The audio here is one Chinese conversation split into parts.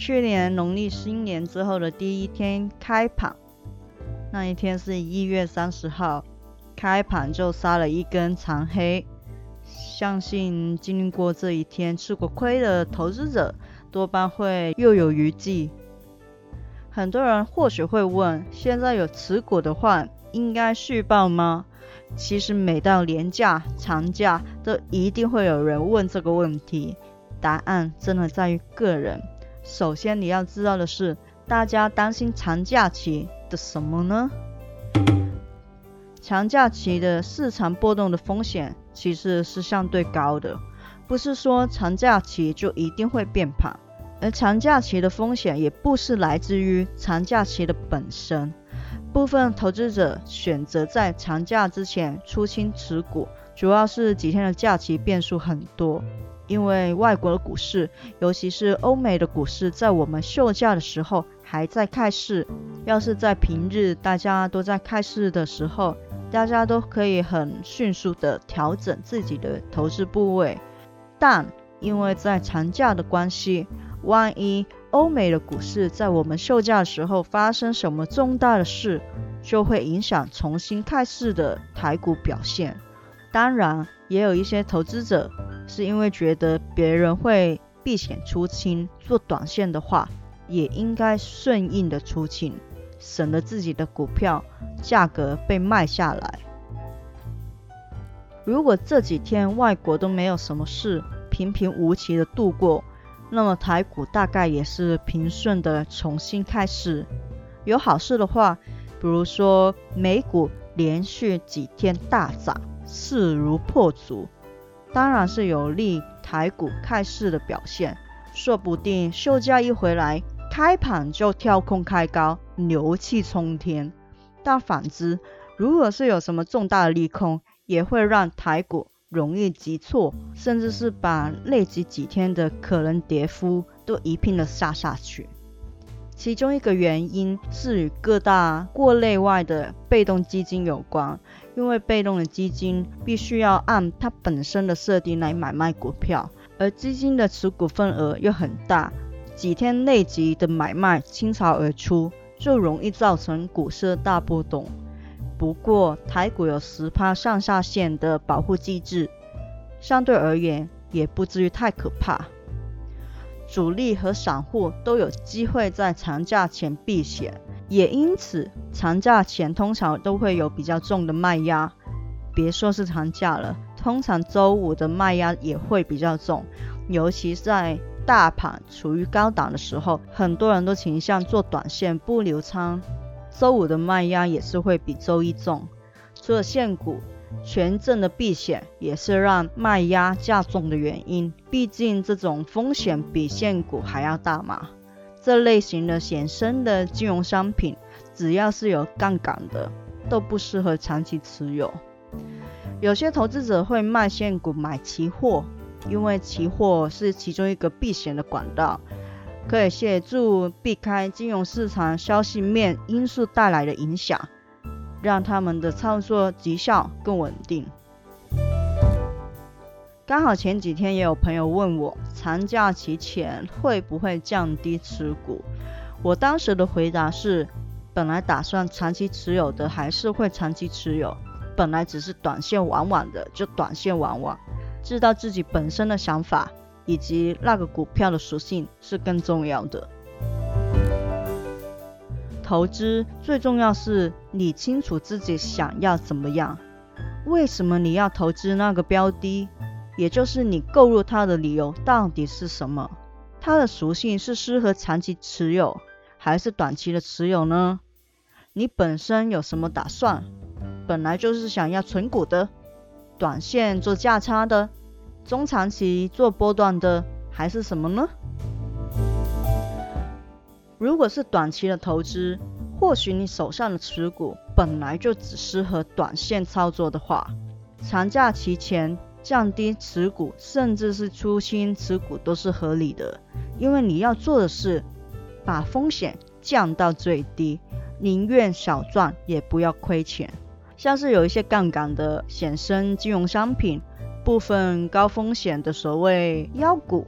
去年农历新年之后的第一天开盘，那一天是一月三十号，开盘就杀了一根长黑。相信经历过这一天吃过亏的投资者，多半会又有余悸。很多人或许会问：现在有持股的话，应该续报吗？其实每到年假、长假，都一定会有人问这个问题。答案真的在于个人。首先你要知道的是，大家担心长假期的什么呢？长假期的市场波动的风险其实是相对高的，不是说长假期就一定会变盘，而长假期的风险也不是来自于长假期的本身。部分投资者选择在长假之前出清持股，主要是几天的假期变数很多。因为外国的股市，尤其是欧美的股市，在我们休假的时候还在开市。要是在平日大家都在开市的时候，大家都可以很迅速的调整自己的投资部位。但因为在长假的关系，万一欧美的股市在我们休假的时候发生什么重大的事，就会影响重新开市的台股表现。当然，也有一些投资者。是因为觉得别人会避险出清做短线的话，也应该顺应的出清，省得自己的股票价格被卖下来。如果这几天外国都没有什么事，平平无奇的度过，那么台股大概也是平顺的重新开始。有好事的话，比如说美股连续几天大涨，势如破竹。当然是有利台股开市的表现，说不定休假一回来，开盘就跳空开高，牛气冲天。但反之，如果是有什么重大的利空，也会让台股容易急挫，甚至是把累积几天的可能跌幅都一并的杀下去。其中一个原因是与各大过内外的被动基金有关，因为被动的基金必须要按它本身的设定来买卖股票，而基金的持股份额又很大，几天内急的买卖倾巢而出，就容易造成股市大波动。不过台股有十趴上下限的保护机制，相对而言也不至于太可怕。主力和散户都有机会在长假前避险，也因此长假前通常都会有比较重的卖压。别说是长假了，通常周五的卖压也会比较重，尤其在大盘处于高档的时候，很多人都倾向做短线不留仓，周五的卖压也是会比周一重。除了现股。权证的避险也是让卖压加重的原因，毕竟这种风险比现股还要大嘛。这类型的衍生的金融商品，只要是有杠杆的，都不适合长期持有。有些投资者会卖现股买期货，因为期货是其中一个避险的管道，可以协助避开金融市场消息面因素带来的影响。让他们的操作绩效更稳定。刚好前几天也有朋友问我，长假期前会不会降低持股？我当时的回答是，本来打算长期持有的还是会长期持有，本来只是短线玩玩的就短线玩玩。知道自己本身的想法以及那个股票的属性是更重要的。投资最重要是你清楚自己想要怎么样，为什么你要投资那个标的，也就是你购入它的理由到底是什么？它的属性是适合长期持有还是短期的持有呢？你本身有什么打算？本来就是想要存股的，短线做价差的，中长期做波段的，还是什么呢？如果是短期的投资，或许你手上的持股本来就只适合短线操作的话，长假期前降低持股，甚至是出新持股都是合理的，因为你要做的是把风险降到最低，宁愿少赚也不要亏钱。像是有一些杠杆的衍生金融商品，部分高风险的所谓妖股。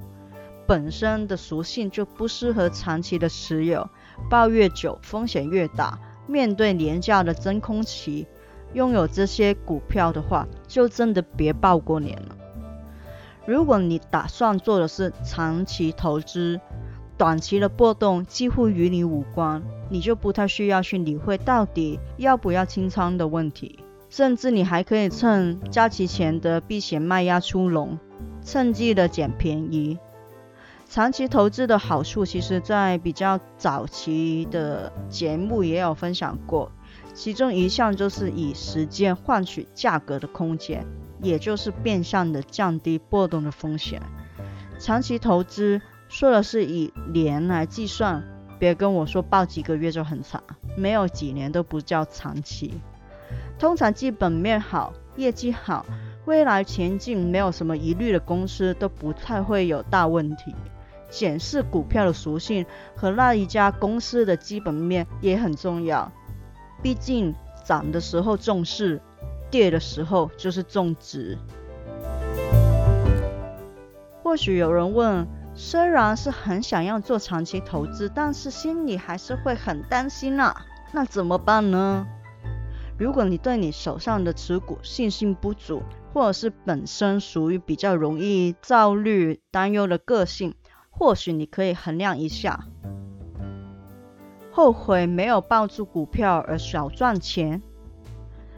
本身的属性就不适合长期的持有，抱越久风险越大。面对廉价的真空期，拥有这些股票的话，就真的别抱过年了。如果你打算做的是长期投资，短期的波动几乎与你无关，你就不太需要去理会到底要不要清仓的问题。甚至你还可以趁假期前的避险卖压出笼，趁机的捡便宜。长期投资的好处，其实在比较早期的节目也有分享过，其中一项就是以时间换取价格的空间，也就是变相的降低波动的风险。长期投资说的是以年来计算，别跟我说报几个月就很长，没有几年都不叫长期。通常基本面好、业绩好、未来前景没有什么疑虑的公司，都不太会有大问题。检视股票的属性和那一家公司的基本面也很重要。毕竟涨的时候重视，跌的时候就是重值。或许有人问，虽然是很想要做长期投资，但是心里还是会很担心啊，那怎么办呢？如果你对你手上的持股信心不足，或者是本身属于比较容易焦虑、担忧的个性，或许你可以衡量一下，后悔没有抱住股票而少赚钱，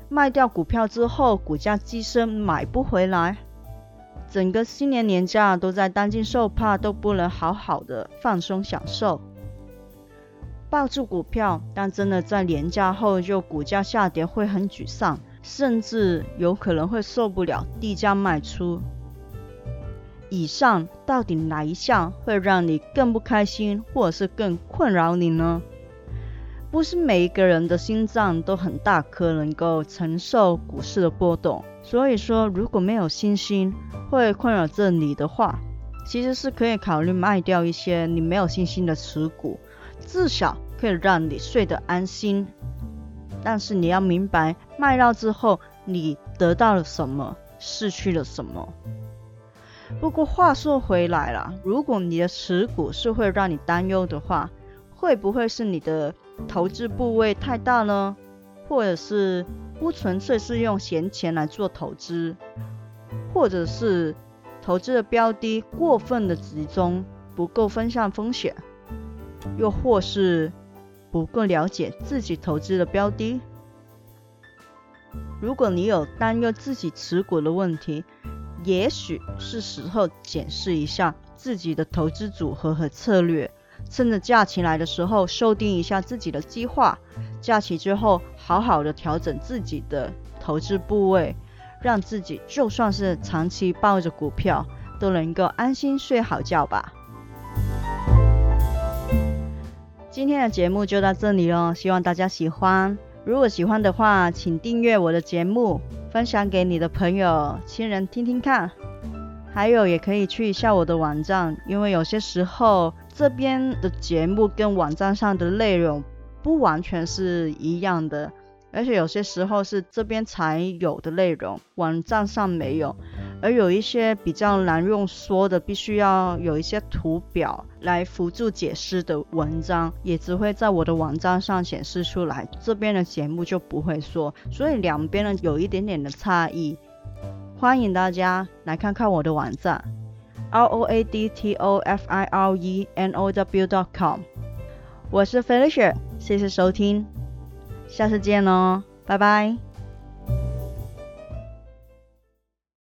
卖掉股票之后股价激升买不回来，整个新年年假都在担惊受怕，都不能好好的放松享受。抱住股票，但真的在年假后就股价下跌会很沮丧，甚至有可能会受不了低价卖出。以上到底哪一项会让你更不开心，或者是更困扰你呢？不是每一个人的心脏都很大颗，能够承受股市的波动。所以说，如果没有信心会困扰着你的话，其实是可以考虑卖掉一些你没有信心的持股，至少可以让你睡得安心。但是你要明白，卖掉之后你得到了什么，失去了什么。不过话说回来了，如果你的持股是会让你担忧的话，会不会是你的投资部位太大呢？或者是不纯粹是用闲钱来做投资，或者是投资的标的过分的集中，不够分散风险，又或是不够了解自己投资的标的？如果你有担忧自己持股的问题，也许是时候检视一下自己的投资组合和策略，趁着假期来的时候修订一下自己的计划，假期之后好好的调整自己的投资部位，让自己就算是长期抱着股票都能够安心睡好觉吧。今天的节目就到这里了，希望大家喜欢。如果喜欢的话，请订阅我的节目。分享给你的朋友、亲人听听看，还有也可以去一下我的网站，因为有些时候这边的节目跟网站上的内容不完全是一样的。而且有些时候是这边才有的内容，网站上没有；而有一些比较难用说的，必须要有一些图表来辅助解释的文章，也只会在我的网站上显示出来。这边的节目就不会说，所以两边呢有一点点的差异。欢迎大家来看看我的网站 ，r o a d t o f i r e n o w dot com。我是 Felicia，谢谢收听。下次见喽，拜拜。